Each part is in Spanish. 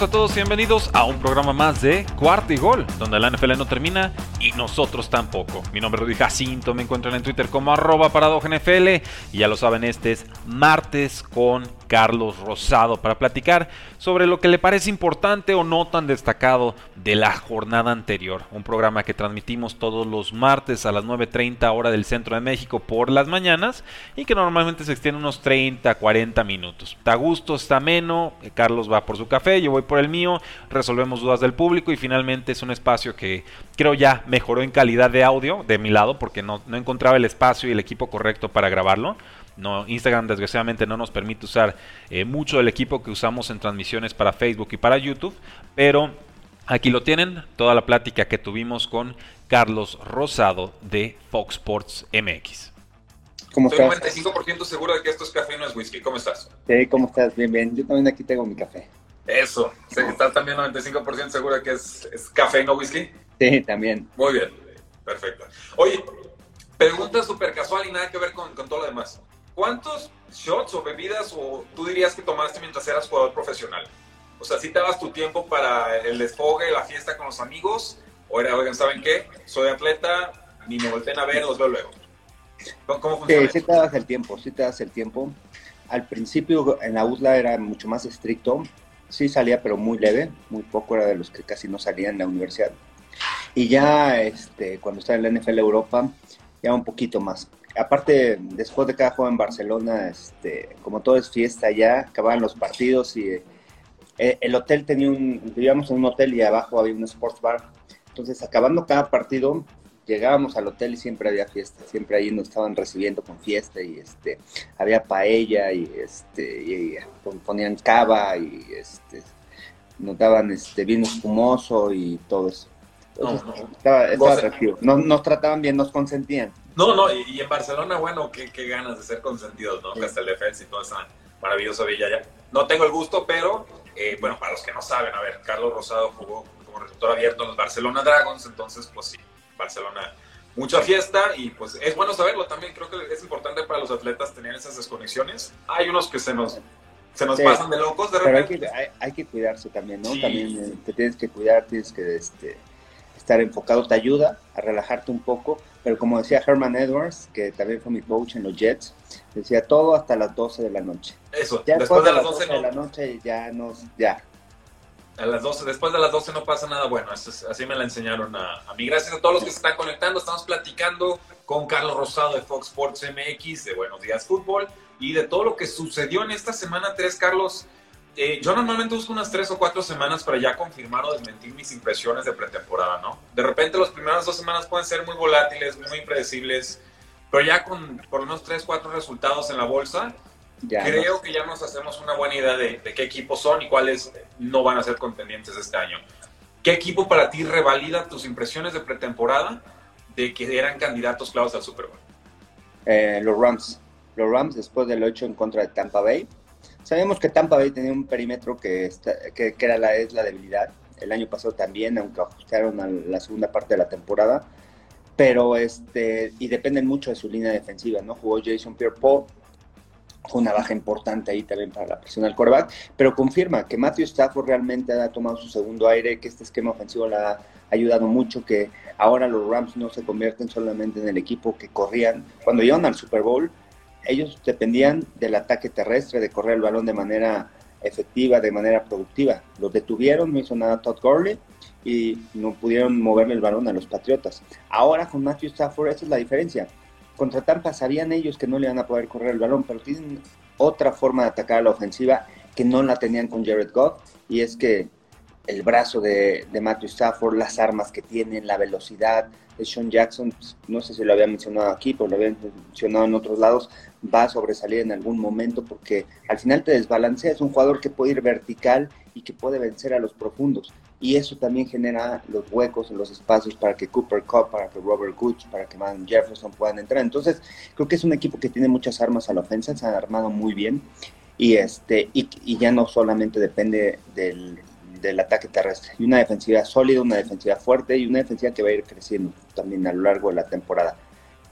A todos y bienvenidos a un programa más de Cuarto y Gol, donde la NFL no termina y nosotros tampoco. Mi nombre es Rudy Jacinto, me encuentran en Twitter como arroba NFL y ya lo saben, este es martes con Carlos Rosado para platicar sobre lo que le parece importante o no tan destacado de la jornada anterior. Un programa que transmitimos todos los martes a las 9.30 hora del centro de México por las mañanas y que normalmente se extiende unos 30, 40 minutos. Está gusto, está ameno, Carlos va por su café, yo voy por el mío, resolvemos dudas del público y finalmente es un espacio que creo ya mejoró en calidad de audio de mi lado porque no, no encontraba el espacio y el equipo correcto para grabarlo. No, Instagram desgraciadamente no nos permite usar eh, mucho del equipo que usamos en transmisiones para Facebook y para YouTube, pero aquí lo tienen, toda la plática que tuvimos con Carlos Rosado de Fox Sports MX. ¿Cómo Estoy 95% seguro de que esto es café, no es whisky. ¿Cómo estás? Sí, ¿cómo estás? Bien, bien. Yo también aquí tengo mi café. Eso. ¿Estás también 95% seguro de que es, es café, no whisky? Sí, también. Muy bien. Perfecto. Oye, pregunta súper casual y nada que ver con, con todo lo demás. ¿Cuántos shots o bebidas o tú dirías que tomaste mientras eras jugador profesional? O sea, si te dabas tu tiempo para el desfogue, la fiesta con los amigos, o era, oigan, ¿saben qué? Soy atleta, ni me volteen a ver, los veo luego. ¿Cómo funciona? Sí, sí te das el tiempo, sí te das el tiempo. Al principio en la USLA era mucho más estricto, sí salía, pero muy leve, muy poco, era de los que casi no salían en la universidad. Y ya este, cuando estaba en la NFL Europa, ya un poquito más aparte, después de cada juego en Barcelona, este, como todo es fiesta ya, acababan los partidos y eh, el hotel tenía un, vivíamos en un hotel y abajo había un sports bar. Entonces, acabando cada partido, llegábamos al hotel y siempre había fiesta, siempre ahí nos estaban recibiendo con fiesta y este, había paella y este, y, ponían cava y este, nos daban este vino espumoso y todo eso. estaba, atractivo. nos trataban bien, nos consentían. No, no, y, en Barcelona, bueno, qué, ganas de ser consentidos, ¿no? Defensa y toda esa maravillosa villa ya. No tengo el gusto, pero, eh, bueno, para los que no saben, a ver, Carlos Rosado jugó como receptor abierto en los Barcelona Dragons, entonces, pues sí, Barcelona, mucha fiesta y pues es bueno saberlo también. Creo que es importante para los atletas tener esas desconexiones. Hay unos que se nos, se nos pasan de locos de repente. Pero hay que, hay, que cuidarse también, ¿no? También eh, te tienes que cuidar, tienes que este, estar enfocado, te ayuda a relajarte un poco pero como decía Herman Edwards, que también fue mi coach en los Jets, decía todo hasta las 12 de la noche. Eso, ya después, de las 12, de la noche ya nos, ya. A las 12, después de las 12 no pasa nada bueno, así me la enseñaron a, a, mí. Gracias a todos los que se están conectando, estamos platicando con Carlos Rosado de Fox Sports MX, de Buenos Días Fútbol, y de todo lo que sucedió en esta semana 3, Carlos. Eh, yo normalmente busco unas tres o cuatro semanas para ya confirmar o desmentir mis impresiones de pretemporada, ¿no? De repente las primeras dos semanas pueden ser muy volátiles, muy impredecibles, pero ya con por unos tres, cuatro resultados en la bolsa, creo que ya nos hacemos una buena idea de, qué equipos son y cuáles no van a ser contendientes este año. ¿Qué equipo para ti revalida tus impresiones de pretemporada de que eran candidatos claves al Super Bowl? Eh, los Rams. Los Rams después del 8 en contra de Tampa Bay Sabemos que Tampa Bay tenía un perímetro que, que, era la, es la debilidad. El año pasado también, aunque ajustaron a la segunda parte de la temporada. Pero, este, y dependen mucho de su línea defensiva, ¿no? Jugó Jason Pierre-Paul, fue una baja importante ahí también para la presión del coreback, pero confirma que Matthew Stafford realmente ha tomado su segundo aire, que este esquema ofensivo le ha ayudado mucho, que ahora los Rams no se convierten solamente en el equipo que corrían. Cuando llegan al Super Bowl, ellos dependían del ataque terrestre, de correr el balón de manera efectiva, de manera productiva. Los detuvieron, no hizo nada Todd Gurley y no pudieron moverle el balón a los Patriotas. Ahora con Matthew Stafford, esa es la diferencia. Contra Tampa sabían ellos que no le iban a poder correr el balón, pero tienen otra forma de atacar a la ofensiva que no la tenían con Jared Goff y es que el brazo de, Matthew Stafford, las armas que tienen, la velocidad. De Sean Jackson, pues, no sé si lo había mencionado aquí, pero lo había mencionado en otros lados, va a sobresalir en algún momento porque al final te desbalancea. Es un jugador que puede ir vertical y que puede vencer a los profundos. Y eso también genera los huecos los espacios para que Cooper Cup, para que Robert Gooch, para que Van Jefferson puedan entrar. Entonces, creo que es un equipo que tiene muchas armas a la ofensa, se han armado muy bien y este y, y ya no solamente depende del, del ataque terrestre. Y una defensiva sólida, una defensiva fuerte y una defensiva que va a ir creciendo también a lo largo de la temporada.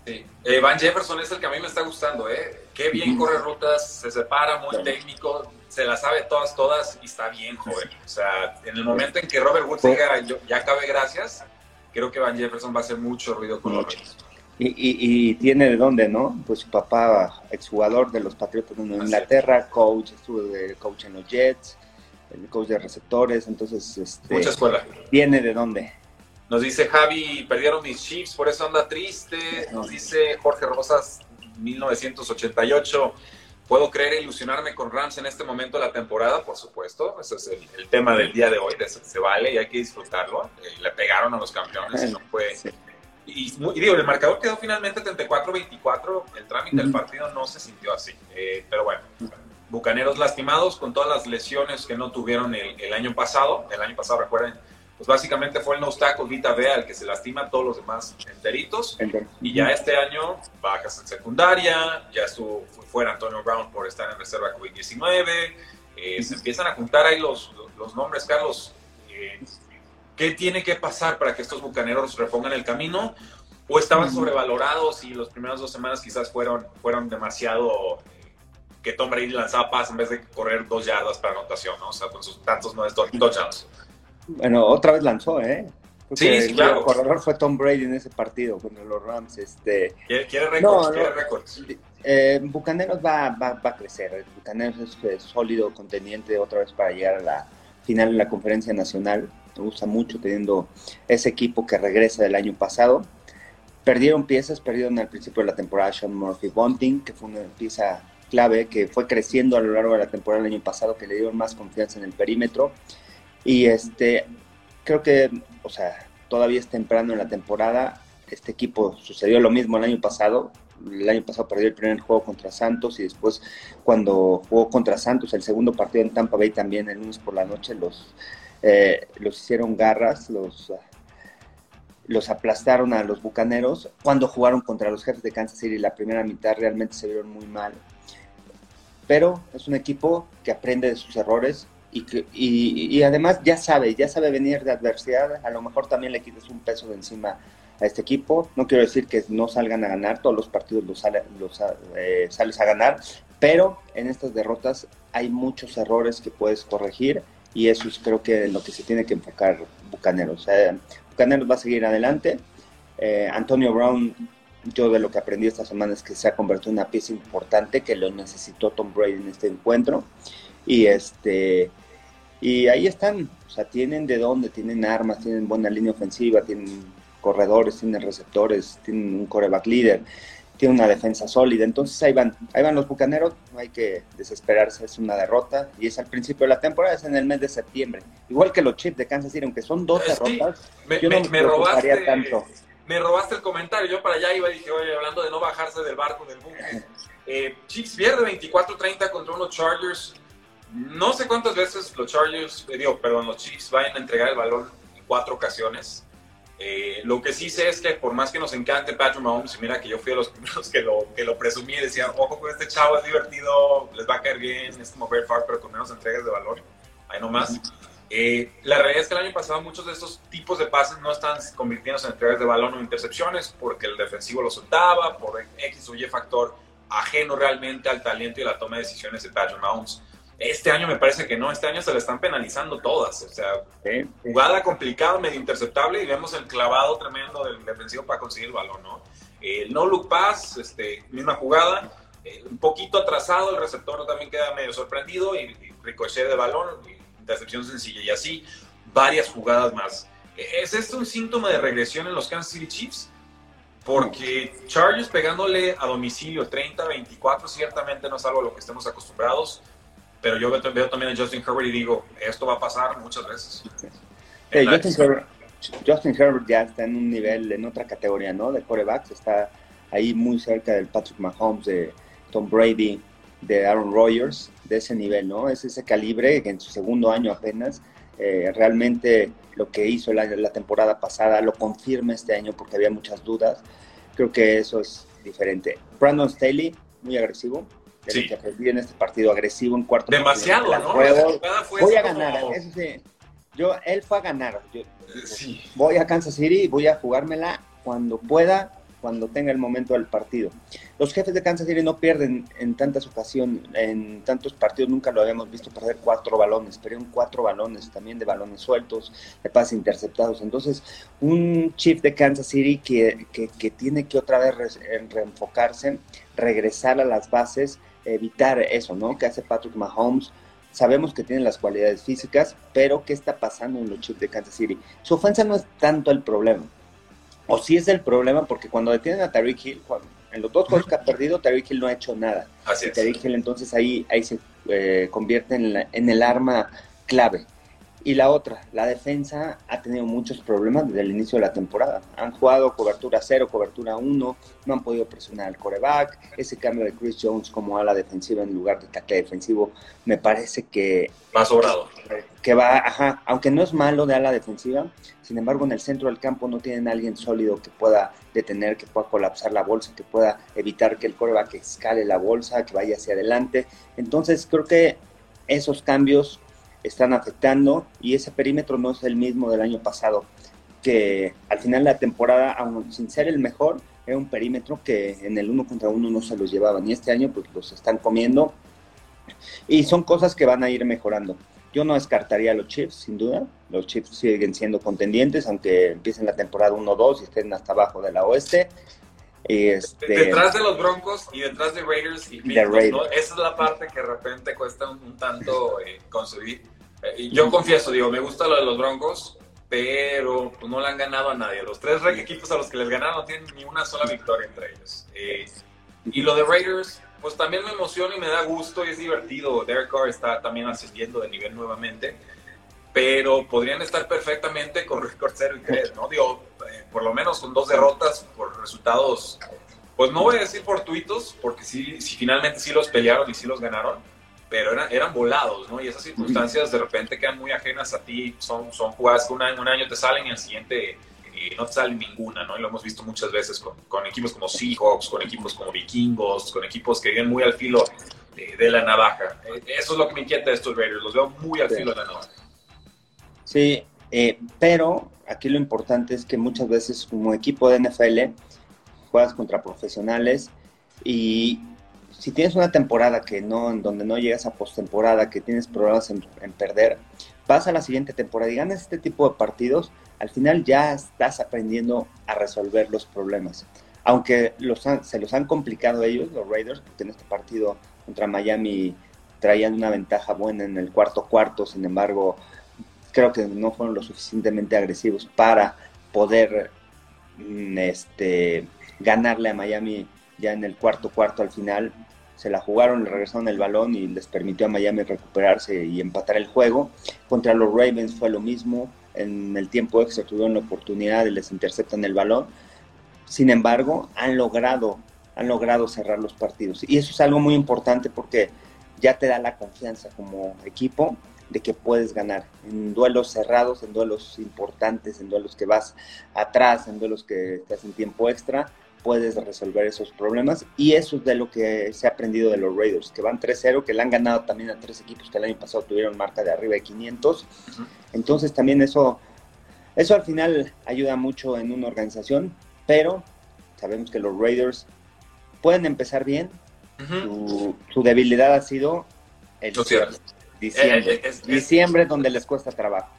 Sí. Eh, Van Jefferson es el que a mí me está gustando, ¿eh? Qué bien corre rutas, se separa, muy técnico, se la sabe todas, todas y está bien, joven. O sea, en el momento en que Robert Woods diga, ya acabe gracias, creo que Van Jefferson va a hacer mucho ruido con mucho. Y, y, y, tiene de dónde, ¿no? Pues su papá, exjugador de los Patriotas de Inglaterra, coach, estuvo de coach en los Jets, el coach de receptores, entonces este, mucha escuela. Viene de dónde. Nos dice Javi, perdieron mis Chiefs, por eso anda triste. Nos dice Jorge Rosas, 1988. ¿Puedo creer e ilusionarme con Rams en este momento de la temporada? Por supuesto, ese es el, el tema del día de hoy, de eso se vale y hay que disfrutarlo. Eh, le pegaron a los campeones y no fue... Sí. Y, y, digo, el marcador quedó finalmente 34-24, el trámite del partido no se sintió así. Eh, pero bueno, Bucaneros lastimados con todas las lesiones que no tuvieron el, el, año pasado. El año pasado, recuerden, pues básicamente fue el no tackle Vita Vea el que se lastima, todos los demás enteritos. Y ya este año bajas en secundaria, ya estuvo fuera Antonio Brown por estar en reserva COVID-19. Eh, se empiezan a juntar ahí los, los nombres, Carlos. Eh, ¿Qué tiene que pasar para que estos bucaneros repongan el camino? ¿O estaban sobrevalorados y las primeras dos semanas quizás fueron, fueron demasiado que Tom Brady lanzaba pas en vez de correr dos yardas para anotación, ¿no? O sea, con sus tantos no touchdowns. Bueno, otra vez lanzó, ¿eh? sí, sí, claro. El corredor fue Tom Brady en ese partido contra los Rams. Este... Quiere, quiere récords, no, quiere récords. Eh, Bucaneros va, va, va, a crecer. Bucaneros es, es sólido, conteniente otra vez para llegar a la final de la conferencia nacional. Me gusta mucho teniendo ese equipo que regresa del año pasado. Perdieron piezas, perdieron al principio de la temporada Sean Murphy Bunting, que fue una pieza clave que fue creciendo a lo largo de la temporada del año pasado, que le dieron más confianza en el perímetro. Y este, creo que, o sea, todavía es temprano en la temporada. Este equipo sucedió lo mismo el año pasado. El año pasado perdió el primer juego contra Santos y después cuando jugó contra Santos, el segundo partido en Tampa Bay también el lunes por la noche, los, eh, los hicieron garras, los, los aplastaron a los Bucaneros. Cuando jugaron contra los jefes de Kansas City, la primera mitad realmente se vieron muy mal. Pero es un equipo que aprende de sus errores y, que, y, además ya sabe, ya sabe venir de adversidad. A lo mejor también le quites un peso de encima a este equipo. No quiero decir que no salgan a ganar, todos los partidos los, eh, sales a ganar, pero en estas derrotas hay muchos errores que puedes corregir y eso es creo que lo que se tiene que enfocar Bucaneros. Eh, Bucaneros va a seguir adelante. Eh, Antonio Brown, yo de lo que aprendí esta semana es que se ha convertido en una pieza importante que lo necesitó Tom Brady en este encuentro. Y este y ahí están, o sea, tienen de dónde, tienen armas, tienen buena línea ofensiva, tienen corredores, tienen receptores, tienen un coreback líder, tiene una defensa sólida. Entonces ahí van, ahí van los bucaneros, no hay que desesperarse, es una derrota y es al principio de la temporada, es en el mes de septiembre. Igual que los Chiefs de Kansas City, aunque son dos derrotas, me, yo me, no me robaste, tanto. Me robaste el comentario, yo para allá iba y dije, oye, hablando de no bajarse del barco del buque. Eh, Chiefs pierde 24-30 contra unos Chargers. No sé cuántas veces los Chargers, eh, digo, perdón, los Chiefs vayan a entregar el balón en cuatro ocasiones. Eh, lo que sí sé es que por más que nos encante Patrick Mahomes, y mira que yo fui de los primeros que lo, que lo presumí y decía, ojo con este chavo, es divertido, les va a caer bien, es como Brett Favre, pero con menos entregas de valor, ahí nomás. Eh, la realidad es que el año pasado muchos de estos tipos de pases no están convirtiéndose en entregas de balón o intercepciones porque el defensivo lo soltaba, por X o Y factor ajeno realmente al talento y la toma de decisiones de Patrick Mahomes. Este año me parece que no, este año se le están penalizando todas. O sea, Sí. jugada complicada, medio interceptable y vemos el clavado tremendo del defensivo para conseguir el balón, ¿no? El no look pass, este, misma jugada, eh, un poquito atrasado, el receptor también queda medio sorprendido y, y ricochet de balón, y intercepción sencilla y así varias jugadas más. ¿Es esto un síntoma de regresión en los Kansas City Chiefs? Porque Chargers pegándole a domicilio 30-24 ciertamente no es algo a lo que estemos acostumbrados pero yo veo, también a Justin Herbert y digo, esto va a pasar muchas veces. Justin, Herbert, ya está en un nivel, en otra categoría, ¿no? De corebacks, está ahí muy cerca del Patrick Mahomes, de Tom Brady, de Aaron Rodgers, de ese nivel, ¿no? Es ese calibre que en su segundo año apenas eh, realmente lo que hizo la, la, temporada pasada lo confirma este año porque había muchas dudas. Creo que eso es diferente. Brandon Staley, muy agresivo. Sí. Que en este partido agresivo en cuarto. Demasiado, ¿no? voy a ganar. Eso sí. Yo, él fue a ganar. Yo, sí. Voy a Kansas City y voy a jugármela cuando pueda cuando tenga el momento del partido. Los jefes de Kansas City no pierden en tantas ocasiones, en tantos partidos, nunca lo habíamos visto perder cuatro balones, perdieron cuatro balones también de balones sueltos, de pases interceptados. Entonces, un chief de Kansas City que, que, tiene que otra vez reenfocarse, regresar a las bases, evitar eso, ¿no? Que hace Patrick Mahomes. Sabemos que tiene las cualidades físicas, pero ¿qué está pasando en los Chiefs de Kansas City? Su ofensa no es tanto el problema o si es el problema, porque cuando detienen a Tariq Hill, en los dos juegos que ha perdido, Tariq Hill no ha hecho nada. Así y Tariq Hill entonces ahí, ahí se eh, convierte en, en el arma clave. Y la otra, la defensa ha tenido muchos problemas desde el inicio de la temporada. Han jugado cobertura 0, cobertura 1, no han podido presionar al coreback. Ese cambio de Chris Jones como ala defensiva en lugar de tackle defensivo me parece que... Va sobrado. Que va, ajá, aunque no es malo de ala defensiva, sin embargo en el centro del campo no tienen a alguien sólido que pueda detener, que pueda colapsar la bolsa, que pueda evitar que el coreback escale la bolsa, que vaya hacia adelante. Entonces creo que esos cambios están afectando y ese perímetro no es el mismo del año pasado, que al final la temporada, aun sin ser el mejor, era un perímetro que en el uno contra uno no se los llevaban y este año pues los están comiendo y son cosas que van a ir mejorando. Yo no descartaría a los Chiefs, sin duda. Los Chiefs siguen siendo contendientes, aunque empiecen la temporada 1-2 y estén hasta abajo de la oeste. Este, detrás de los Broncos y detrás de Raiders y Esa es la parte que de repente cuesta un, tanto eh, conseguir. Eh, yo confieso, digo, me gusta lo de los Broncos, pero pues, no le han ganado a nadie. Los tres equipos a los que les ganaron no tienen ni una sola victoria entre ellos. Eh, y lo de Raiders, pues también me emociona y me da gusto y es divertido. Derek Carr está también ascendiendo de nivel nuevamente, pero podrían estar perfectamente con récord 0 y 3, ¿no? Digo, eh, por lo menos con dos derrotas por resultados, pues no voy a decir fortuitos, porque sí, si finalmente sí los pelearon y sí los ganaron, pero eran, eran volados, ¿no? Y esas circunstancias de repente quedan muy ajenas a ti, son, son jugadas que un año, un año te salen y al siguiente eh, no te sale ninguna, ¿no? Y lo hemos visto muchas veces con, con, equipos como Seahawks, con equipos como Vikingos, con equipos que vienen muy al filo de, la navaja. Eh, eso es lo que me inquieta de estos Raiders, los veo muy al filo de la navaja. Sí, eh, pero aquí lo importante es que muchas veces como equipo de NFL juegas contra profesionales y si tienes una temporada que no, en donde no llegas a postemporada, que tienes problemas en, perder, vas a la siguiente temporada y ganas este tipo de partidos, al final ya estás aprendiendo a resolver los problemas. Aunque los se los han complicado ellos, los Raiders, porque en este partido contra Miami traían una ventaja buena en el cuarto cuarto, sin embargo, creo que no fueron lo suficientemente agresivos para poder mm, este, ganarle a Miami ya en el cuarto cuarto al final se la jugaron, le regresaron el balón y les permitió a Miami recuperarse y empatar el juego. Contra los Ravens fue lo mismo, en el tiempo extra tuvieron la oportunidad y les interceptan el balón. Sin embargo, han logrado, han logrado cerrar los partidos. Y eso es algo muy importante porque ya te da la confianza como equipo de que puedes ganar en duelos cerrados, en duelos importantes, en duelos que vas atrás, en duelos que estás en tiempo extra puedes resolver esos problemas y eso es de lo que se ha aprendido de los Raiders, que van 3-0, que le han ganado también a tres equipos que el año pasado tuvieron marca de arriba de 500. Entonces también eso, eso al final ayuda mucho en una organización, pero sabemos que los Raiders pueden empezar bien. su, debilidad ha sido el diciembre, eh, eh, diciembre donde les cuesta trabajo.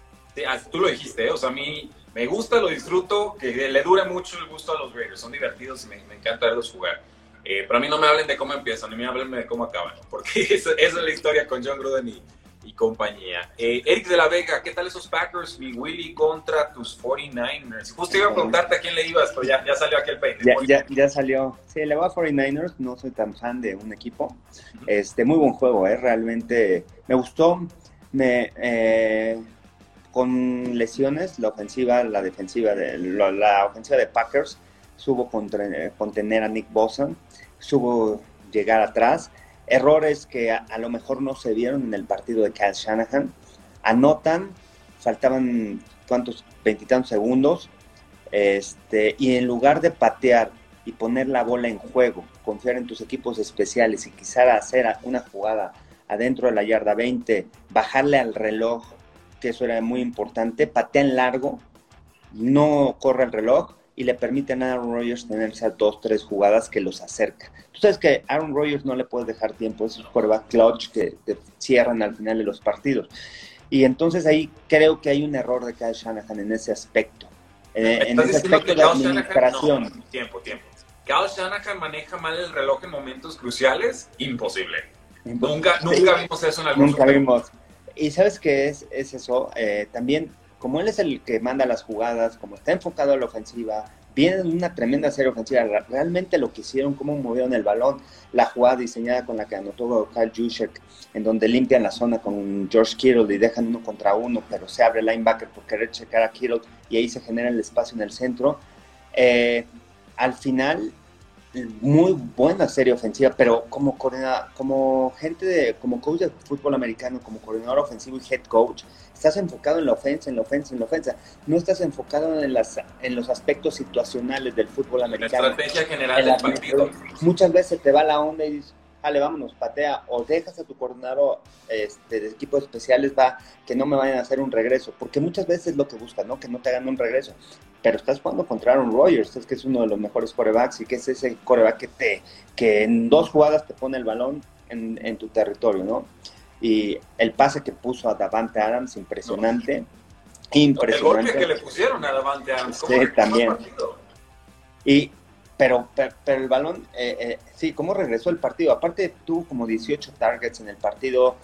Ah, tú lo dijiste, ¿eh? o sea, a mí me gusta, lo disfruto, que le dure mucho el gusto a los Raiders. Son divertidos y me, encanta verlos jugar. Eh, pero a mí no me hablen de cómo empiezan, ni me hablen de cómo acaban, porque esa, es la historia con John Gruden y, y compañía. Eh, Eric de la Vega, ¿qué tal esos Packers y Willy contra tus 49ers? Justo iba a preguntarte a quién le ibas, pero ya, ya salió aquel peine. Ya, ya, ya, salió. Sí, le voy a 49ers, no soy tan fan de un equipo. Este, muy buen juego, ¿eh? realmente me gustó. Me, eh, con lesiones, la ofensiva, la defensiva, de, la, la ofensiva de Packers supo contener a Nick Bosa, supo llegar atrás errores que a, lo mejor no se vieron en el partido de Kyle Shanahan. Anotan, faltaban cuántos, veintitantos segundos, este, y en lugar de patear y poner la bola en juego, confiar en tus equipos especiales y quizá hacer una jugada adentro de la yarda 20, bajarle al reloj, que eso era muy importante, patean largo, no corre el reloj y le permiten a Aaron Rodgers tener esas dos, tres jugadas que los acerca. Sabes que Aaron Rodgers no le puede dejar tiempo, es un quarterback clutch que te cierran al final de los partidos. Y entonces ahí creo que hay un error de Kyle Shanahan en ese aspecto. Eh, en ese aspecto de administración. No, tiempo, tiempo. Kyle Shanahan maneja mal el reloj en momentos cruciales, imposible. Nunca, nunca vimos eso en algún Nunca vimos. Y sabes qué es, es eso, eh, también como él es el que manda las jugadas, como está enfocado a la ofensiva, viene una tremenda serie ofensiva. Realmente lo que hicieron, cómo movieron el balón, la jugada diseñada con la que anotó Kyle Juszczyk, en donde limpian la zona con George Kittle y dejan uno contra uno, pero se abre el linebacker por querer checar a Kittle y ahí se genera el espacio en el centro. Eh, al final muy buena serie ofensiva, pero como como gente de, como coach de fútbol americano, como coordinador ofensivo y head coach, estás enfocado en la ofensa, en la ofensa, en la ofensa. No estás enfocado en las en los aspectos situacionales del fútbol americano. La estrategia general del partido. Muchas veces te va la onda y dices, dale, vámonos, patea, o dejas a tu coordinador este, de equipos especiales, va, que no me vayan a hacer un regreso, porque muchas veces es lo que buscan, ¿no? Que no te hagan un regreso. Pero estás jugando contra Aaron Rodgers, que es uno de los mejores corebacks y que es ese coreback que, te, que en dos jugadas te pone el balón en, en tu territorio, ¿no? Y el pase que puso a Davante Adams, impresionante. Impresionante. El golpe que le pusieron a Davante Adams. Sí, también. Y pero, pero, el balón, eh, eh, sí, ¿cómo regresó el partido? Aparte tuvo como 18 targets en el partido,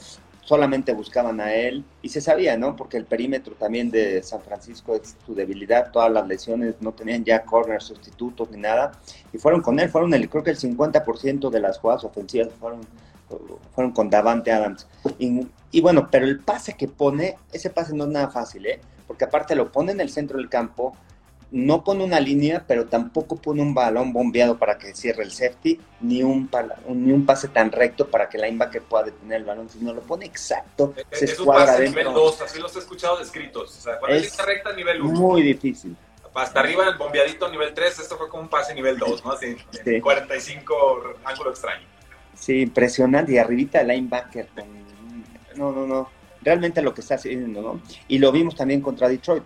solamente buscaban a él y se sabía, ¿no? Porque el perímetro también de San Francisco es su debilidad, todas las lesiones no tenían ya corner sustitutos ni nada y fueron con él, fueron el, creo que el 50% de las jugadas ofensivas fueron, fueron con Davante Adams. Y, y bueno, pero el pase que pone, ese pase no es nada fácil, ¿eh? Porque aparte lo pone en el centro del campo, no pone una línea, pero tampoco pone un balón bombeado para que cierre el safety, ni un, ni un pase tan recto para que el linebacker pueda detener el balón, sino lo pone exacto, se es un pase nivel 2, así los he escuchado descritos. O sea, cuando es recta nivel 1. Muy difícil. Hasta arriba el bombeadito nivel 3, esto fue como un pase nivel 2, ¿no? Así, sí. 45 ángulo extraño. Sí, impresionante. Y arribita el linebacker. No, no, no. Realmente lo que está haciendo, ¿no? Y lo vimos también contra Detroit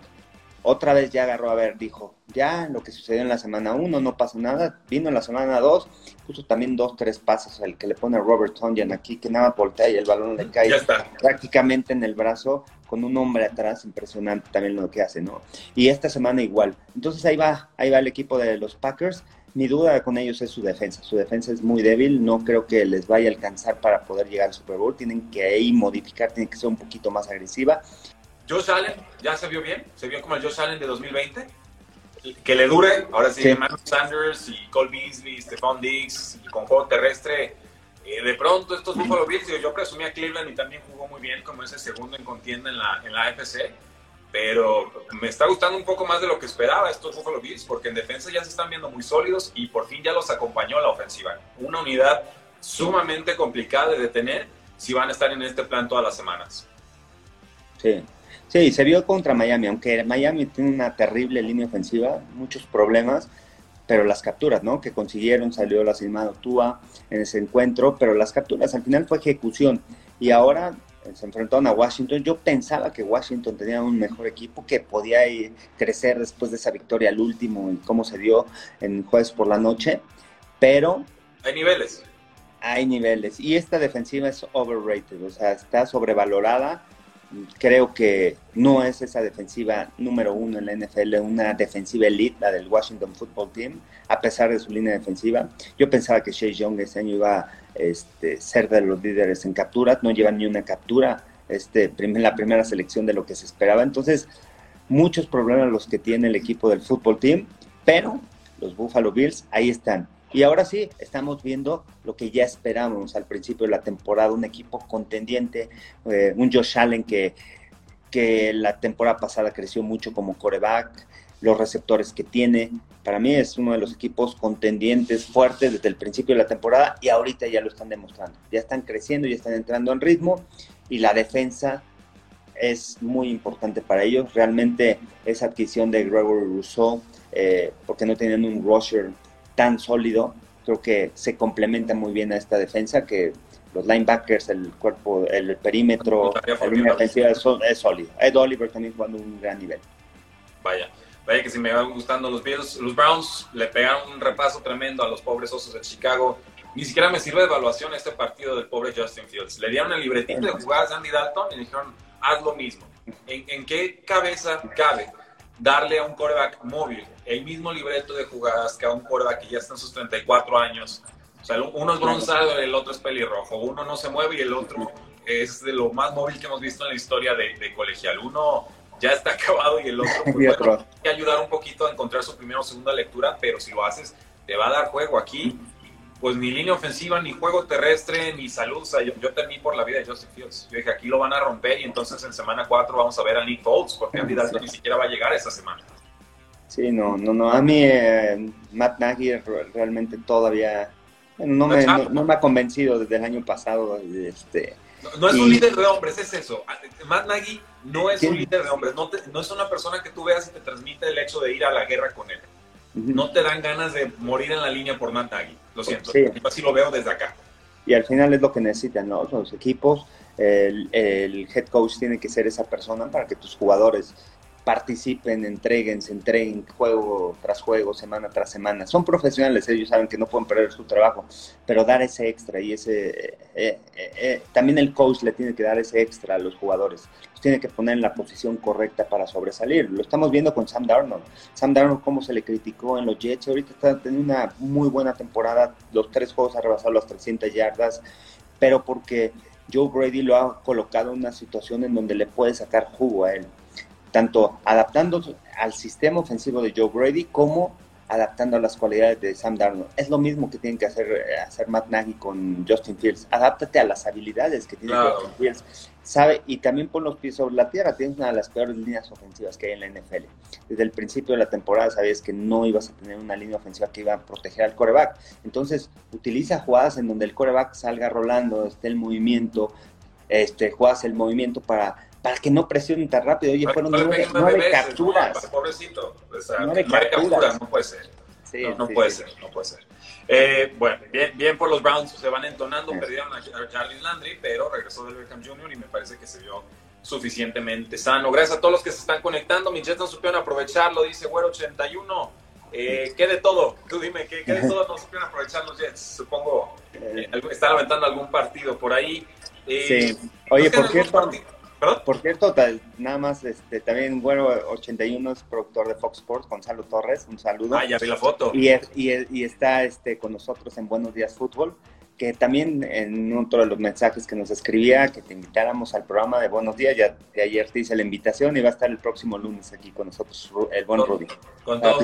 otra vez ya agarró a ver, dijo, ya lo que sucedió en la semana 1 no pasa nada, vino en la semana 2, puso también dos, tres pasos, el que le pone Robert Tonyan aquí, que nada voltea y el balón le cae prácticamente en el brazo con un hombre atrás, impresionante también lo que hace, ¿no? Y esta semana igual. Entonces ahí va, ahí va el equipo de los Packers. Mi duda con ellos es su defensa. Su defensa es muy débil, no creo que les vaya a alcanzar para poder llegar al Super Bowl. Tienen que ahí modificar, tienen que ser un poquito más agresiva Josh Allen ya se vio bien, se vio como el Josh Allen de 2020. Que le dure, ahora sí, sí. Sanders y Cole Beasley, Stephon Diggs, con juego terrestre. Eh, de pronto estos Buffalo Bills, yo presumí a Cleveland y también jugó muy bien como ese segundo en contienda en la, en la AFC, pero me está gustando un poco más de lo que esperaba estos Buffalo Bills, porque en defensa ya se están viendo muy sólidos y por fin ya los acompañó la ofensiva. Una unidad sumamente complicada de detener si van a estar en este plan todas las semanas. Sí, Sí, se vio contra Miami, aunque Miami tiene una terrible línea ofensiva, muchos problemas, pero las capturas, ¿no? Que consiguieron, salió la lastimado Tua en ese encuentro, pero las capturas al final fue ejecución. Y ahora se enfrentaron a Washington. Yo pensaba que Washington tenía un mejor equipo que podía crecer después de esa victoria al último y cómo se dio en jueves por la noche, pero... Hay niveles. Hay niveles. Y esta defensiva es overrated, o sea, está sobrevalorada creo que no es esa defensiva número uno en la NFL, una defensiva elite, la del Washington Football Team, a pesar de su línea defensiva. Yo pensaba que Shea Young ese año iba a este, ser de los líderes en capturas, no lleva ni una captura este, la primera selección de lo que se esperaba. Entonces, muchos problemas los que tiene el equipo del fútbol team, pero los Buffalo Bills ahí están. Y ahora sí, estamos viendo lo que ya esperábamos al principio de la temporada, un equipo contendiente, eh, un Josh Allen que, que la temporada pasada creció mucho como coreback, los receptores que tiene. Para mí es uno de los equipos contendientes fuertes desde el principio de la temporada y ahorita ya lo están demostrando. Ya están creciendo, ya están entrando en ritmo y la defensa es muy importante para ellos. Realmente esa adquisición de Gregory Rousseau, eh, porque no tienen un rusher tan sólido, creo que se complementa muy bien a esta defensa que los linebackers, el cuerpo, el perímetro, la línea defensiva es, sólido. Ed Oliver también jugando un gran nivel. Vaya. Vaya que si me van gustando los Bills, los Browns le pegaron un repaso tremendo a los pobres osos de Chicago. Ni siquiera me sirve de evaluación este partido del pobre Justin Fields. Le dieron el libretito de jugadas a Andy Dalton y dijeron, haz lo mismo. ¿En, qué cabeza cabe darle a un quarterback móvil el mismo libreto de jugadas que a un quarterback que ya está en sus 34 años? O sea, uno es bronzado el otro es pelirrojo. Uno no se mueve y el otro es de lo más móvil que hemos visto en la historia de, de colegial. Uno ya está acabado y el otro, pues, bueno, que ayudar un poquito a encontrar su primera o segunda lectura, pero si lo haces, te va a dar juego aquí. Pues ni línea ofensiva, ni juego terrestre, ni salud. O sea, yo, yo temí por la vida de Joseph Fields. Yo dije, aquí lo van a romper y entonces en semana 4 vamos a ver a Nick Foles, porque Andy Dalton ni siquiera va a llegar esta semana. Sí, no, no, no. A mí eh, Matt Nagy realmente todavía no me, no me, ha convencido desde el año pasado. Este, no, es un líder de hombres, es eso. Matt Nagy no es un líder de hombres, no, no, es una persona que tú veas y te transmite el hecho de ir a la guerra con él. No te dan ganas de morir en la línea por Matt Nagy, lo siento. Yo así lo veo desde acá. Y al final es lo que necesitan los equipos. El, el, head coach tiene que ser esa persona para que tus jugadores participen, entreguen, se entreguen juego tras juego, semana tras semana. Son profesionales, ellos saben que no pueden perder su trabajo, pero dar ese extra y ese... Eh, eh, eh, también el coach le tiene que dar ese extra a los jugadores, los tiene que poner en la posición correcta para sobresalir. Lo estamos viendo con Sam Darnold. Sam Darnold, cómo se le criticó en los Jets, ahorita está teniendo una muy buena temporada, los tres juegos ha rebasado las 300 yardas, pero porque... Joe Brady lo ha colocado en una situación en donde le puede sacar jugo a él tanto adaptando al sistema ofensivo de Joe Brady como adaptando a las cualidades de Sam Darnold. Es lo mismo que tiene que hacer, hacer Matt Nagy con Justin Fields. Adáptate a las habilidades que tiene Justin Fields. Sabe, y también pon los pies sobre la tierra. Tienes una de las peores líneas ofensivas que hay en la NFL. Desde el principio de la temporada sabías que no ibas a tener una línea ofensiva que iba a proteger al coreback. Entonces, utiliza jugadas en donde el coreback salga rolando, esté el movimiento, este, juegas el movimiento para para que no presionen tan rápido. Oye, fueron nueve, capturas. pobrecito. O sea, nueve, capturas. no puede ser. no, puede ser, no puede ser. Eh, bueno, bien, bien por los Browns, se van entonando, perdieron a Charlie Landry, pero regresó del Beckham Jr. y me parece que se vio suficientemente sano. Gracias a todos los que se están conectando. Mis Jets no supieron aprovecharlo, dice Güero 81. Eh, ¿Qué de todo? Tú dime, ¿qué, de todo no supieron aprovechar los Jets? Supongo, eh, están aventando algún partido por ahí. Eh, sí. Oye, ¿por Por cierto, nada más, este, también, bueno, 81 es productor de Fox Sports, Gonzalo Torres, un saludo. Ah, ya vi la foto. Y, y, está este, con nosotros en Buenos Días Fútbol, que también en otro de los mensajes que nos escribía, que te invitáramos al programa de Buenos Días, ya de ayer te hice la invitación y va a estar el próximo lunes aquí con nosotros el buen Rudy. Con todo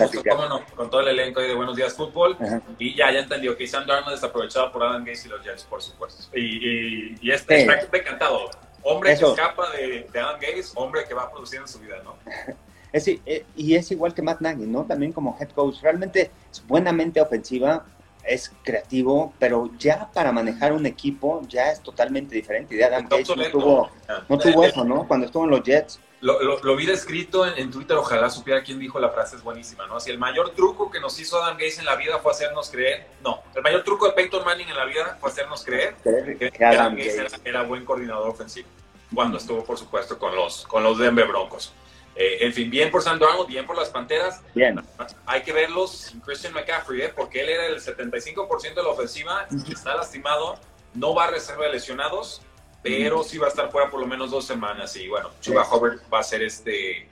con todo el elenco de Buenos Días Fútbol. Y ya, ya entendió que Sam Darnold está aprovechado por Adam Gates y los Jets, por supuesto. Y, y, este está encantado Hombre que escapa de, de, Adam Gates, hombre que va produciendo su vida, ¿no? Es, eh, y es igual que Matt Nagy, ¿no? También como head coach. Realmente es buenamente ofensiva, es creativo, pero ya para manejar un equipo ya es totalmente diferente. Y Adam Gates no tuvo, no tuvo eso, ¿no? Cuando estuvo en los Jets. Lo, lo, vi escrito en, Twitter, ojalá supiera quién dijo la frase, es buenísima, ¿no? Si el mayor truco que nos hizo Adam Gates en la vida fue hacernos creer, no, el mayor truco de Peyton Manning en la vida fue hacernos creer que, Adam, Gates era, buen coordinador ofensivo, cuando estuvo, por supuesto, con los, con los Denver Broncos. Eh, en fin, bien por Sam Darnold, bien por las Panteras. Bien. Hay que verlos sin Christian McCaffrey, ¿eh? porque él era el 75% de la ofensiva, está lastimado, no va a reserva de lesionados pero sí va a estar fuera por lo menos dos semanas. Y bueno, Chuba Hubbard va a ser este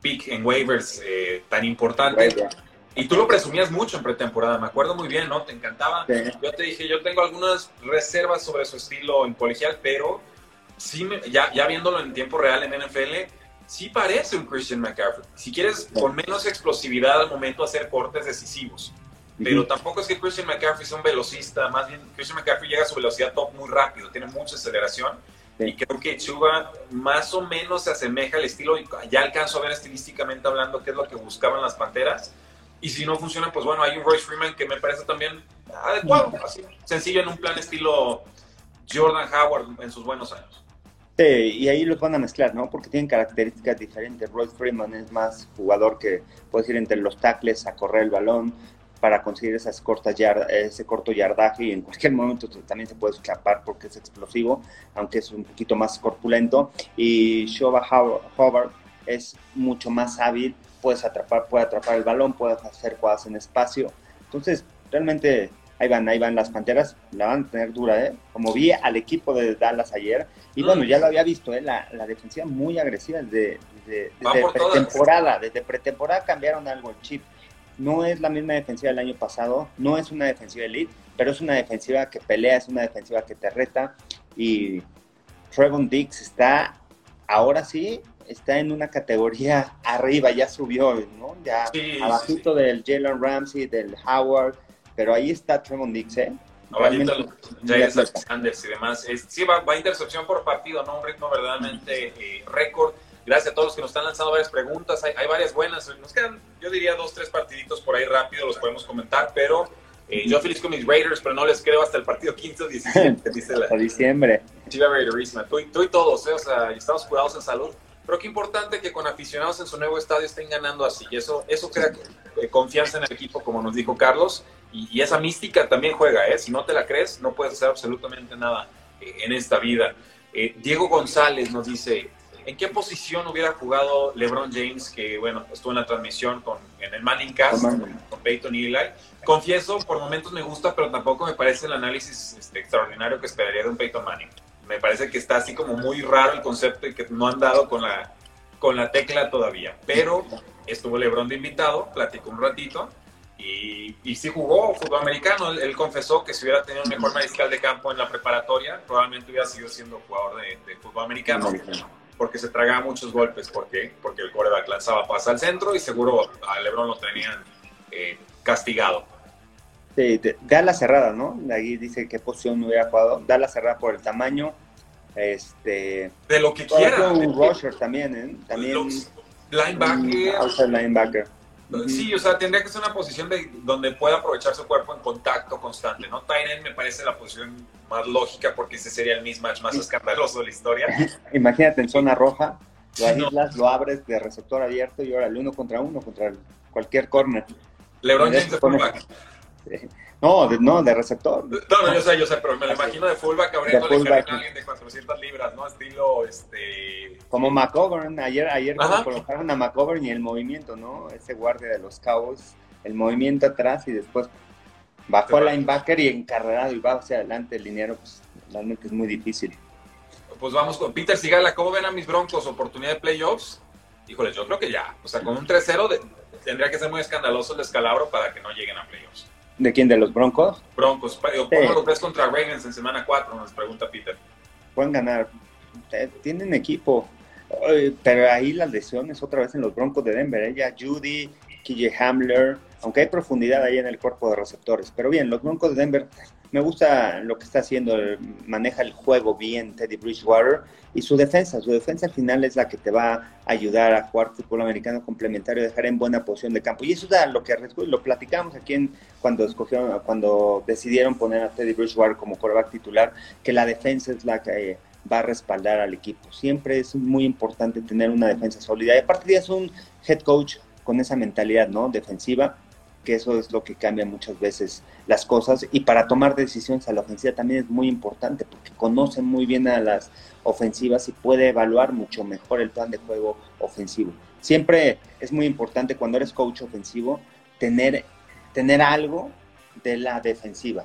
pick en waivers eh, tan importante. Y tú lo presumías mucho en pretemporada, me acuerdo muy bien, ¿no? Te encantaba. Yo te dije, yo tengo algunas reservas sobre su estilo en colegial, pero sí, ya, ya viéndolo en tiempo real en NFL, sí parece un Christian McCaffrey. Si quieres, con menos explosividad al momento hacer cortes decisivos. Pero tampoco es que Christian McCaffrey sea un velocista, más bien Christian McCaffrey llega a su velocidad top muy rápido, tiene mucha aceleración. Y creo que Chuba más o menos se asemeja al estilo, ya alcanzo a ver estilísticamente hablando qué es lo que buscaban las Panteras. Y si no funciona, pues bueno, hay un Royce Freeman que me parece también adecuado, así, sencillo en un plan estilo Jordan Howard en sus buenos años. Sí, y ahí los van a mezclar, ¿no? Porque tienen características diferentes. Royce Freeman es más jugador que puede ir entre los tackles a correr el balón para conseguir esas cortas yard, ese corto yardaje y en cualquier momento también se puede escapar porque es explosivo, aunque es un poquito más corpulento. Y Shoba Howard es mucho más hábil, puedes atrapar, puede atrapar el balón, puede hacer jugadas en espacio. Entonces, realmente ahí van, ahí van las Panteras, la van a tener dura, ¿eh? Como vi al equipo de Dallas ayer, y bueno, ya lo había visto, ¿eh? La, la defensiva muy agresiva desde, desde, pretemporada, desde pretemporada cambiaron algo el chip. No es la misma defensiva del año pasado, no es una defensiva elite, pero es una defensiva que pelea, es una defensiva que te reta, y Trevon Dix está, ahora sí, está en una categoría arriba, ya subió, ¿no? Ya abajito del Jalen Ramsey, del Howard, pero ahí está Tremont Dix, ¿eh? Sanders y demás. sí, va, va, intercepción por partido, ¿no? Un ritmo verdaderamente eh, récord. Gracias a todos los que nos están lanzando varias preguntas. Hay, hay, varias buenas. Nos quedan, yo diría, dos, tres partiditos por ahí rápido, los podemos comentar, pero eh, yo feliz con mis Raiders, pero no les creo hasta el partido 15 o 17, dice la. Hasta diciembre. Chiva Raiderisma. Tú, tú y todos, ¿eh? O sea, estamos cuidados en salud. Pero qué importante que con aficionados en su nuevo estadio estén ganando así. Y eso, eso crea eh, confianza en el equipo, como nos dijo Carlos. Y, esa mística también juega, ¿eh? Si no te la crees, no puedes hacer absolutamente nada eh, en esta vida. Eh, Diego González nos dice, ¿en qué posición hubiera jugado LeBron James, que, bueno, estuvo en la transmisión con, en el Manning Cast, con, Peyton y Eli? Confieso, por momentos me gusta, pero tampoco me parece el análisis este, extraordinario que esperaría de un Peyton Manning. Me parece que está así como muy raro el concepto y que no han dado con la, con la tecla todavía. Pero estuvo LeBron de invitado, platicó un ratito y, y sí jugó fútbol americano. Él, confesó que si hubiera tenido un mejor mariscal de campo en la preparatoria, probablemente hubiera seguido siendo jugador de, fútbol americano. Porque se tragaba muchos golpes. ¿Por qué? Porque el coreback lanzaba pasa al centro y seguro a LeBron lo tenían eh, castigado. Da la cerrada, ¿no? Ahí dice qué posición hubiera jugado. Da la cerrada por el tamaño. Este, de lo que quiera. Un rusher también, ¿eh? También. linebacker. linebacker. Sí, o sea, tendría que ser una posición de, donde pueda aprovechar su cuerpo en contacto constante, ¿no? Tynen me parece la posición más lógica porque ese sería el mismatch más escandaloso de la historia. Imagínate en zona roja, lo aíslas, lo abres de receptor abierto y ahora el uno contra uno contra cualquier corner. LeBron James de fullback. No, de, no, de receptor. No, no, yo sé, yo sé, pero me lo imagino de fullback abriendo a alguien de 400 libras, ¿no? Estilo, este... Como McGovern, ayer, ayer colocaron a McGovern y el movimiento, ¿no? Ese guardia de los Cowboys, el movimiento atrás y después bajó al linebacker y encarrerado y va hacia adelante el dinero, pues realmente es muy difícil. Pues vamos con Peter Sigala, ¿cómo ven a mis Broncos? ¿Oportunidad de playoffs? Híjole, yo creo que ya. O sea, con un 3-0 tendría que ser muy escandaloso el descalabro para que no lleguen a playoffs. ¿De quién? ¿De los Broncos? Broncos. ¿Cómo los ves contra Ravens en semana 4? Nos pregunta Peter. Pueden ganar. Tienen equipo. Pero ahí las lesiones otra vez en los Broncos de Denver. Ella, ¿eh? Judy, KJ Hamler. Aunque hay profundidad ahí en el cuerpo de receptores. Pero bien, los Broncos de Denver me gusta lo que está haciendo, maneja el juego bien Teddy Bridgewater y su defensa, su defensa al final es la que te va a ayudar a jugar fútbol americano complementario, dejar en buena posición de campo. Y eso es lo que lo platicamos aquí en, cuando escogieron, cuando decidieron poner a Teddy Bridgewater como quarterback titular, que la defensa es la que va a respaldar al equipo. Siempre es muy importante tener una defensa sólida. Y aparte de es un head coach con esa mentalidad, ¿no? Defensiva que eso es lo que cambia muchas veces las cosas. Y para tomar decisiones a la ofensiva también es muy importante porque conoce muy bien a las ofensivas y puede evaluar mucho mejor el plan de juego ofensivo. Siempre es muy importante cuando eres coach ofensivo tener, tener algo de la defensiva,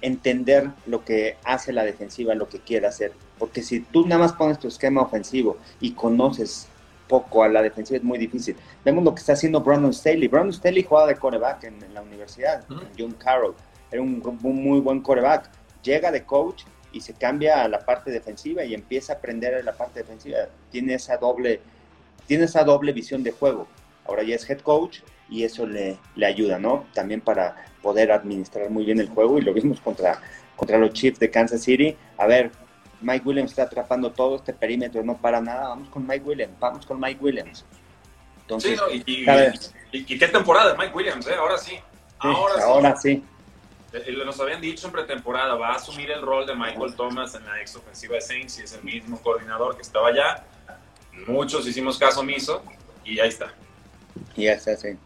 entender lo que hace la defensiva, lo que quiere hacer. Porque si tú nada más pones tu esquema ofensivo y conoces poco a la defensiva es muy difícil. Vemos lo que está haciendo Brandon Staley. Brandon Staley jugaba de coreback en, la universidad, John Carroll. Era un, muy buen coreback. Llega de coach y se cambia a la parte defensiva y empieza a aprender a la parte defensiva. Tiene esa doble, tiene esa doble visión de juego. Ahora ya es head coach y eso le, le ayuda, ¿no? También para poder administrar muy bien el juego y lo vimos contra, contra los Chiefs de Kansas City. A ver, Mike Williams está atrapando todo este perímetro, no para nada, vamos con Mike Williams, vamos con Mike Williams. Entonces, y, qué temporada de Mike Williams, ¿eh? ahora sí. Ahora, sí. Ahora sí. Eh, nos habían dicho en pretemporada, va a asumir el rol de Michael Thomas en la ex ofensiva de Saints y es el mismo coordinador que estaba allá. Muchos hicimos caso omiso y ahí está. Y ya está, sí.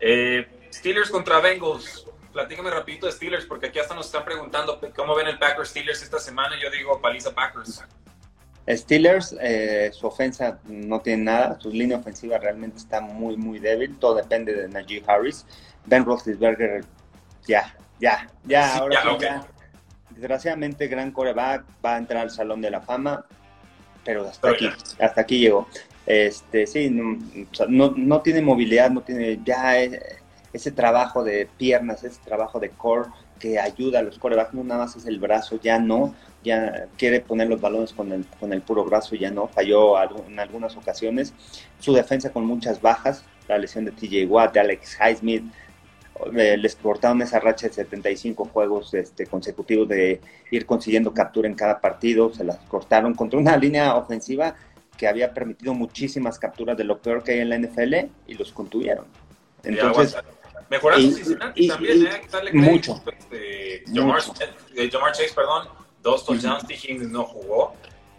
Eh, Steelers contra Bengals. Platícame rapidito de Steelers, porque aquí hasta nos están preguntando cómo ven el Packers Steelers esta semana. Yo digo paliza Packers. Steelers, eh, su ofensa no tiene nada, su línea ofensiva realmente está muy, muy débil. Todo depende de Najee Harris. Ben Roethlisberger, ya, ya, ya, ahora ya, Desgraciadamente, gran coreback va a entrar al Salón de la Fama, pero hasta aquí, hasta aquí llegó. Este, sí, no, no, tiene movilidad, no tiene ya eh, ese trabajo de piernas, ese trabajo de core que ayuda a los corebacks, no nada más es el brazo, ya no, ya quiere poner los balones con el, con el puro brazo, ya no, falló en algunas ocasiones. Su defensa con muchas bajas, la lesión de TJ Watt, de Alex Highsmith, les cortaron esa racha de 75 juegos este, consecutivos de ir consiguiendo captura en cada partido, se las cortaron contra una línea ofensiva que había permitido muchísimas capturas de lo peor que hay en la NFL y los contuvieron. Entonces, Mejoraron Cincinnati también, ¿eh? mucho. Este, Jamar, eh, Chase, perdón, dos touchdowns, T. no jugó.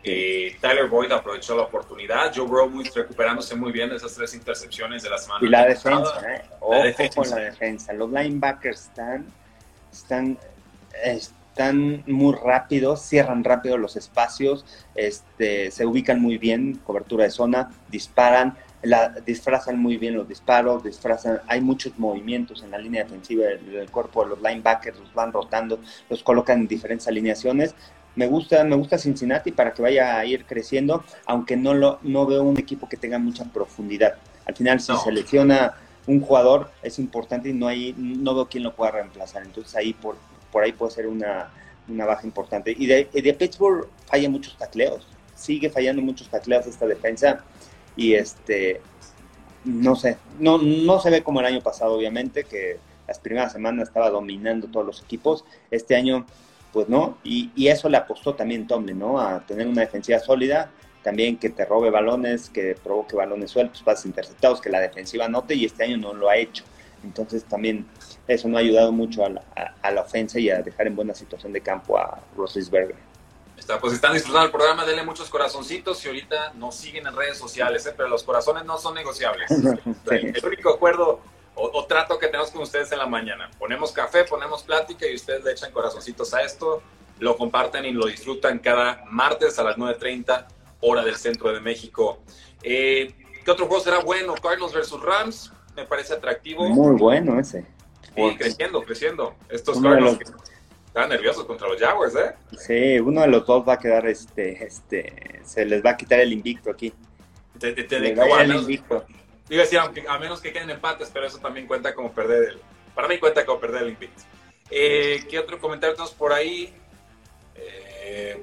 Eh, Tyler Boyd aprovechó la oportunidad. Joe Burrow muy, recuperándose muy bien de esas tres intercepciones de la semana. Y la defensa, ¿eh? Ojo defensa. con la defensa. Los linebackers están, están, están muy rápidos, cierran rápido los espacios, este, se ubican muy bien, cobertura de zona, disparan la, disfrazan muy bien los disparos, disfrazan, hay muchos movimientos en la línea defensiva del, cuerpo de los linebackers, los van rotando, los colocan en diferentes alineaciones. Me gusta, me gusta Cincinnati para que vaya a ir creciendo, aunque no, lo, no veo un equipo que tenga mucha profundidad. Al final, si selecciona un jugador, es importante y no, hay, no veo quién lo pueda reemplazar. Entonces ahí por, por ahí puede ser una, una baja importante. Y de, de Pittsburgh falla muchos tacleos, sigue fallando muchos tacleos esta defensa y este, no sé, no, no se ve como el año pasado, obviamente, que las primeras semanas estaba dominando todos los equipos. Este año, pues no, y, y eso le apostó también Tomlin, ¿no? A tener una defensiva sólida, también que te robe balones, que provoque balones sueltos, pases interceptados, que la defensiva note, y este año no lo ha hecho. Entonces también eso no ha ayudado mucho a la, ofensa y a dejar en buena situación de campo a Roethlisberger. Está, pues están disfrutando el programa, denle muchos corazoncitos y ahorita nos siguen en redes sociales, ¿eh? pero los corazones no son negociables. El único acuerdo o, trato que tenemos con ustedes en la mañana. Ponemos café, ponemos plática y ustedes le echan corazoncitos a esto, lo comparten y lo disfrutan cada martes a las 9.30 hora del centro de México. Eh, ¿Qué otro juego será bueno? Cardinals versus Rams, me parece atractivo. Muy bueno ese. Y creciendo, creciendo. Estos Cardinals Están nerviosos contra los Jaguars, ¿eh? Sí, uno de los dos va a quedar, este, este, se les va a quitar el invicto aquí. Te, te, te el invicto. Digo decir, aunque, a menos que queden empates, pero eso también cuenta como perder el, para mí cuenta como perder el invicto. Eh, ¿Qué otro comentario tenemos por ahí? Eh,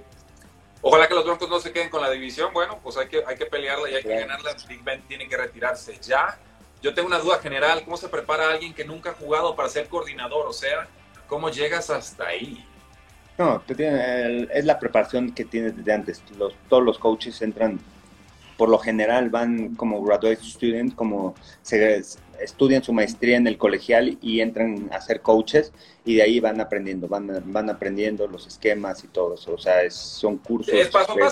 ojalá que los Broncos no se queden con la división. Bueno, pues hay que, hay que pelearla y hay que ganarla. Big Ben tiene que retirarse ya. Yo tengo una duda general. ¿Cómo se prepara alguien que nunca ha jugado para ser coordinador? O sea, ¿Cómo llegas hasta ahí? No, es la preparación que tienes desde antes. Los, todos los coaches entran, por lo general van como graduate student, como se estudian su maestría en el colegial y entran a ser coaches y de ahí van aprendiendo, van, van aprendiendo los esquemas y todo eso. O sea, son cursos,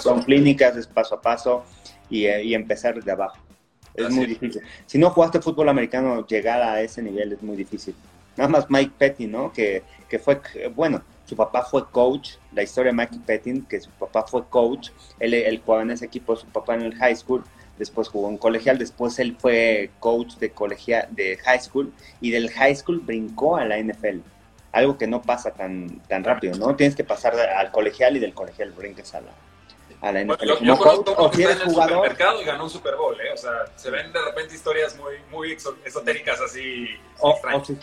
son clínicas, es paso a paso y, y empezar desde abajo. Es muy difícil. Si no jugaste fútbol americano, llegar a ese nivel es muy difícil. Nada más Mike Petty, ¿no? Que, que fue, bueno, su papá fue coach, la historia de Mike Petty, que su papá fue coach, él, él jugaba en ese equipo, su papá en el high school, después jugó en colegial, después él fue coach de colegial, de high school, y del high school brincó a la NFL. Algo que no pasa tan, tan rápido, ¿no? Tienes que pasar al colegial y del colegial brinques a la, a la NFL. yo, conozco que está en el supermercado y ganó un Super Bowl, ¿eh? O sea, se ven de repente historias muy, muy esotéricas así. O, o, si,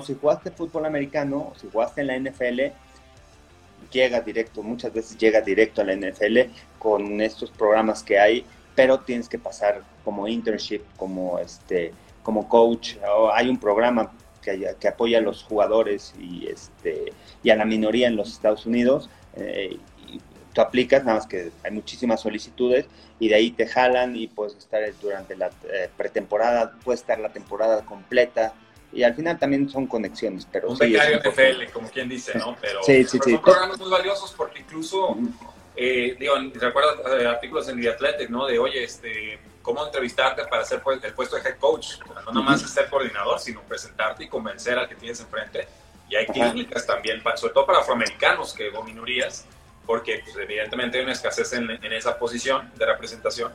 jugaste fútbol americano, o si jugaste en la NFL, llega directo, muchas veces llega directo a la NFL con estos programas que hay, pero tienes que pasar como internship, como este, como coach, hay un programa que, que, apoya a los jugadores y este y a la minoría en los Estados Unidos. Eh, y tú aplicas, nada más que hay muchísimas solicitudes y de ahí te jalan y puedes estar durante la eh, pretemporada, puedes estar la temporada completa y al final también son conexiones. Pero un becario NFL, como quien dice, ¿no? Pero, sí, sí, son programas muy valiosos porque incluso, eh, digo, recuerdo eh, artículos en The Athletic, ¿no? De, oye, este, cómo entrevistarte para hacer pues, el puesto de head coach. No nada más ser coordinador, sino presentarte y convencer al que tienes enfrente. Y hay clínicas también, sobre todo para afroamericanos, que o minorías, porque pues, evidentemente hay una escasez en, en, esa posición de representación.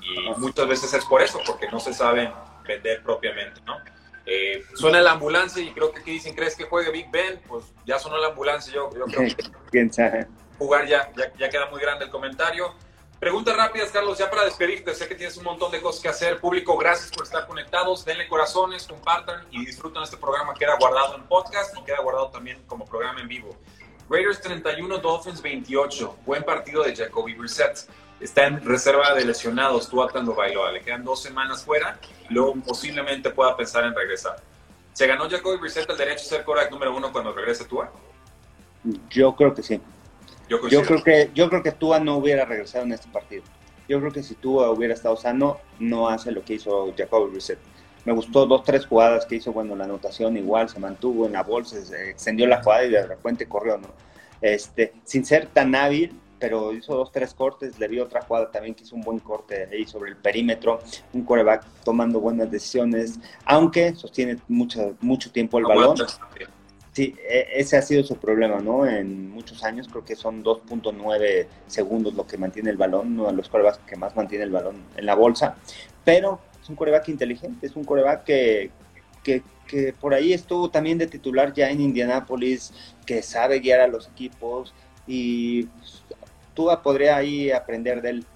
Y muchas veces es por eso, porque no se saben vender propiamente, ¿no? Eh, suena la ambulancia y creo que aquí dicen, ¿crees que juegue Big Ben? Pues ya sonó la ambulancia, yo, yo creo que jugar ya, ya, ya, queda muy grande el comentario. Preguntas rápidas, Carlos, ya para despedirte, sé que tienes un montón de cosas que hacer. Público, gracias por estar conectados, denle corazones, compartan y disfruten este programa. Queda guardado en podcast y queda guardado también como programa en vivo. Raiders 31, Dolphins 28. Buen partido de Jacoby Brissett está en reserva de lesionados, atando Bailoa, le quedan dos semanas fuera y luego posiblemente pueda pensar en regresar. ¿Se ganó Jacoby Brissett el derecho a ser coreback número uno cuando regrese Tua? Yo creo que sí. Yo, creo que yo creo que Tua no hubiera regresado en este partido. Yo creo que si Tua hubiera estado sano, no hace lo que hizo Jacoby Brissett. Me gustó dos, tres jugadas que hizo, bueno, la anotación igual, se mantuvo en la bolsa, se extendió la jugada y de repente corrió, ¿no? Este, sin ser tan hábil, pero hizo dos, tres cortes, le dio otra jugada también que hizo un buen corte ahí sobre el perímetro, un coreback tomando buenas decisiones, aunque sostiene mucho, mucho tiempo el balón. Sí, e, ese ha sido su problema, ¿no? En muchos años, creo que son 2.9 segundos lo que mantiene el balón, uno de los corebacks que más mantiene el balón en la bolsa, pero es un coreback inteligente, es un coreback que, que, que por ahí estuvo también de titular ya en Indianápolis, que sabe guiar a los equipos y pues, Tua podría ahí aprender de él.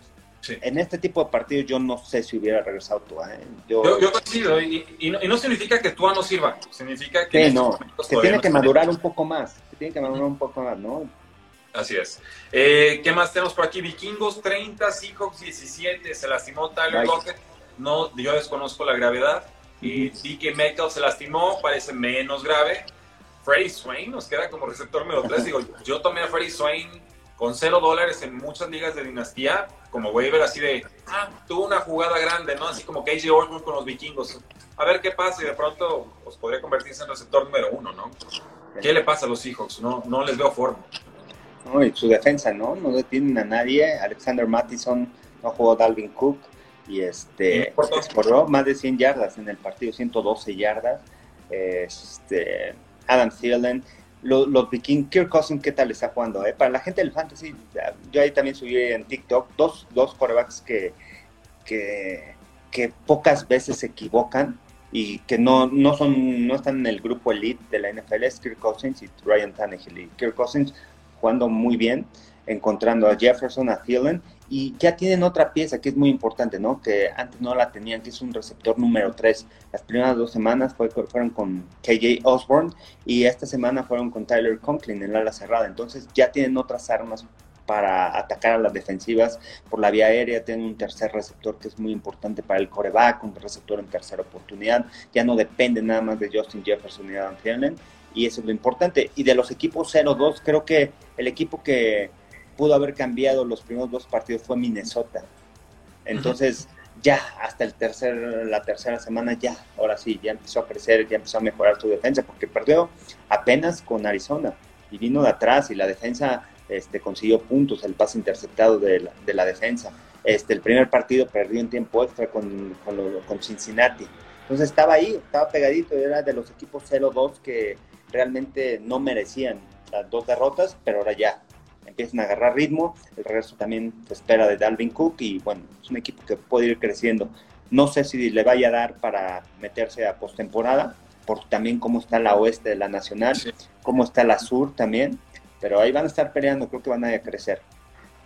En este tipo de partidos yo no sé si hubiera regresado Tua. ¿eh? Yo, yo, coincido, y, no, significa que Tua no sirva, significa que, no, que tiene que madurar un poco más, que tiene que madurar un poco más, ¿no? Así es. Eh, ¿Qué más tenemos por aquí? Vikingos 30, Seahawks 17, se lastimó Tyler Lockett, no, yo desconozco la gravedad, y DK Metcalf se lastimó, parece menos grave. Freddy Swain nos queda como receptor número 3, digo, yo tomé a Freddy Swain con cero dólares en muchas ligas de dinastía, como waiver así de, ah, tuvo una jugada grande, ¿no? Así como KJ Osborne con los vikingos. A ver qué pasa y de pronto pues, podría convertirse en receptor número uno, ¿no? ¿Qué le pasa a los Seahawks? No, no les veo forma. No, y su defensa, ¿no? No detienen a nadie. Alexander Mattison no jugó Dalvin Cook y este corrió más de 100 yardas en el partido, 112 yardas. Este, Adam Thielen los, vikings, Kirk Cousins, ¿qué tal está jugando? Eh? Para la gente del fantasy, yo ahí también subí en TikTok dos, dos corebacks que, que, que pocas veces se equivocan y que no, no, son, no están en el grupo elite de la NFL, es Kirk Cousins y Ryan Tannehill. Y Kirk Cousins jugando muy bien, encontrando a Jefferson, a Thielen y ya tienen otra pieza que es muy importante, ¿no? Que antes no la tenían, que es un receptor número 3. Las primeras dos semanas fueron con KJ Osborne y esta semana fueron con Tyler Conklin en la ala cerrada. Entonces ya tienen otras armas para atacar a las defensivas por la vía aérea. Tienen un tercer receptor que es muy importante para el coreback, un receptor en tercera oportunidad. Ya no depende nada más de Justin Jefferson y Adam Thielen. Y eso es lo importante. Y de los equipos 0-2, creo que el equipo que pudo haber cambiado los primeros dos partidos fue Minnesota. Entonces, ya hasta el tercer, la tercera semana, ya, ahora sí, ya empezó a crecer, ya empezó a mejorar su defensa, porque perdió apenas con Arizona y vino de atrás y la defensa este, consiguió puntos, el pase interceptado de la, de la defensa. Este, el primer partido perdió en tiempo extra con, con, con Cincinnati. Entonces estaba ahí, estaba pegadito, era de los equipos 0-2 que realmente no merecían las dos derrotas, pero ahora ya, empiezan a agarrar ritmo, el regreso también se espera de Dalvin Cook y bueno, es un equipo que puede ir creciendo. No sé si le vaya a dar para meterse a postemporada, por también cómo está la oeste de la nacional, cómo está la sur también, pero ahí van a estar peleando, creo que van a crecer.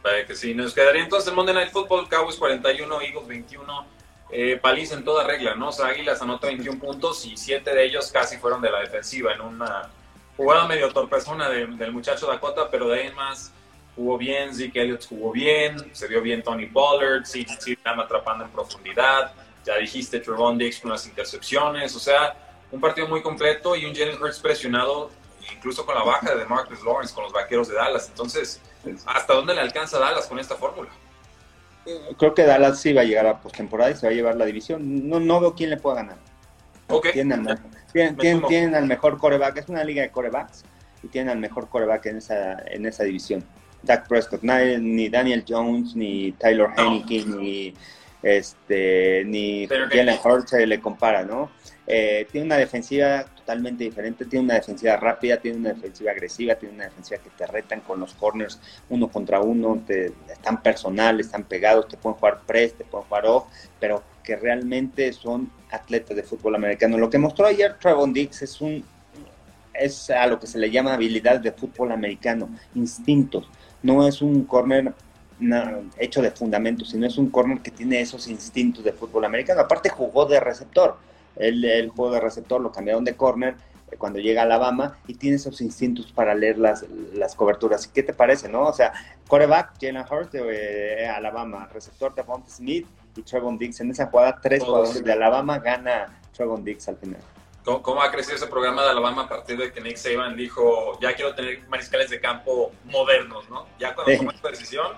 Vale, que sí, nos quedaría entonces el Monday Night Football, Cowboys 41, Eagles 21, eh, paliza en toda regla, ¿no? O sea, Águilas anota 21 puntos y 7 de ellos casi fueron de la defensiva en una jugada medio torpezona del muchacho Dakota, pero de ahí más jugó bien, Zeke Elliott jugó bien, se vio bien Tony Pollard, CGC estaba atrapando en profundidad, ya dijiste Trevon Diggs con las intercepciones, o sea, un partido muy completo y un Jalen Hurts presionado, incluso con la baja de Marcus Lawrence, con los vaqueros de Dallas. Entonces, ¿hasta dónde le alcanza Dallas con esta fórmula? Creo que Dallas sí va a llegar a postemporada y se va a llevar la división. No, no veo quién le pueda ganar. Okay. Tienen, tienen, al mejor coreback, es una liga de corebacks y tienen al mejor coreback en esa, en esa división. Dak Prescott, ni Daniel Jones, ni Tyler Heineke, ni este ni Jalen Hurts se le compara, ¿no? Eh, tiene una defensiva totalmente diferente, tiene una defensiva rápida, tiene una defensiva agresiva, tiene una defensiva que te retan con los corners uno contra uno, te, están personales, están pegados, te pueden jugar press, te pueden jugar off, pero que realmente son atletas de fútbol americano. Lo que mostró ayer Trevon Dix es un es a lo que se le llama habilidad de fútbol americano, instintos. No es un corner hecho de fundamentos, sino es un corner que tiene esos instintos de fútbol americano. Aparte jugó de receptor el, juego de receptor lo cambiaron de corner eh, cuando llega a Alabama y tiene esos instintos para leer las, las coberturas. ¿Qué te parece, no? O sea, coreback, Jalen Hurts de eh, Alabama, receptor de Devonta Smith y Trevon Diggs. En esa jugada, tres jugadores de Alabama gana Trevon Diggs al final. ¿Cómo, ¿Cómo, ha crecido ese programa de Alabama a partir de que Nick Saban dijo, ya quiero tener mariscales de campo modernos, ¿no? Ya cuando tomó esta decisión,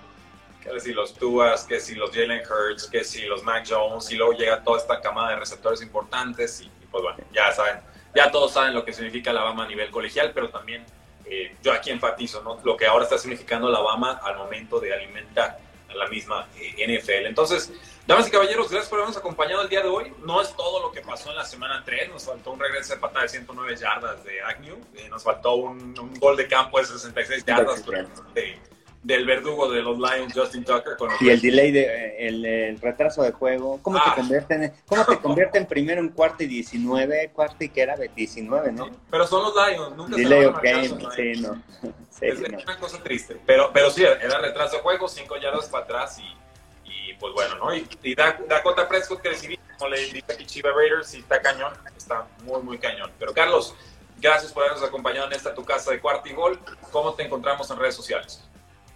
que si los Tuas, que si los Jalen Hurts, que si los Mac Jones, y luego llega toda esta camada de receptores importantes, y, pues bueno, ya saben, ya todos saben lo que significa Alabama a nivel colegial, pero también eh, yo aquí enfatizo, ¿no? Lo que ahora está significando Alabama al momento de alimentar la misma eh, NFL. Entonces, damas y caballeros, gracias por habernos acompañado el día de hoy. No es todo lo que pasó en la semana 3, nos faltó un regreso de patada de 109 yardas de Agnew, eh, nos faltó un, gol de campo de 66 yardas del verdugo de los Lions, Justin Tucker. Con y el delay, de, el, retraso de juego, ¿cómo, te ah. convierten, ¿cómo te convierten primero en cuarto y 19? Cuarto y que era 19, ¿no? pero son los Lions, nunca delay se van a sí, no. es una cosa triste, pero, pero sí, era retraso de juego, cinco yardas para atrás y, y pues bueno, ¿no? Y, y Dakota Prescott que recibí, como le dije aquí Chiva Raiders, y está cañón, está muy, muy cañón. Pero Carlos, gracias por habernos acompañado en esta tu casa de cuarto y gol. ¿Cómo te encontramos en redes sociales?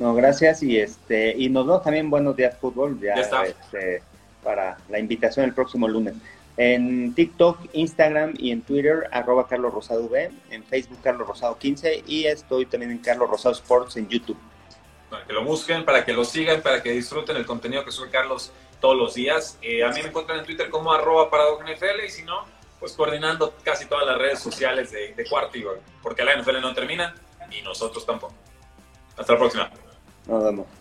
No, gracias y este y nos vemos también Buenos Días Fútbol ya, este, para la invitación el próximo lunes. En TikTok, Instagram y en Twitter, arroba Carlos Rosado V, en Facebook Carlos Rosado 15 y estoy también en Carlos Rosado Sports en YouTube. Para que lo busquen, para que lo sigan, para que disfruten el contenido que sube Carlos todos los días. Eh, a mí me encuentran en Twitter como arroba NFL y si no, pues coordinando casi todas las redes sociales de, de Cuarto porque la NFL no termina y nosotros tampoco. Hasta la próxima. Nos vemos.